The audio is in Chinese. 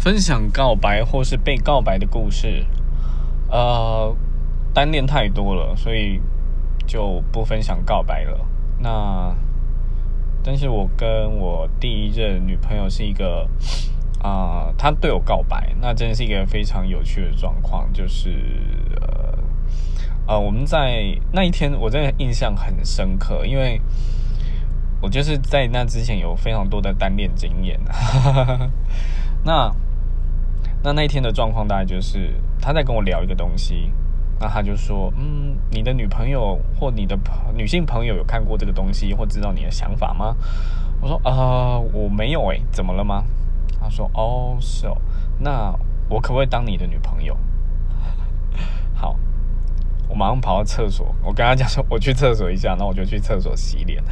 分享告白或是被告白的故事，呃，单恋太多了，所以就不分享告白了。那，但是我跟我第一任女朋友是一个，啊，她对我告白，那真是一个非常有趣的状况，就是呃，呃，我们在那一天，我真的印象很深刻，因为我就是在那之前有非常多的单恋经验，那。那那一天的状况大概就是他在跟我聊一个东西，那他就说：“嗯，你的女朋友或你的女性朋友有看过这个东西或知道你的想法吗？”我说：“呃，我没有诶，怎么了吗？”他说：“哦，是哦，那我可不可以当你的女朋友？” 好，我马上跑到厕所，我跟他讲说：“我去厕所一下。”然后我就去厕所洗脸。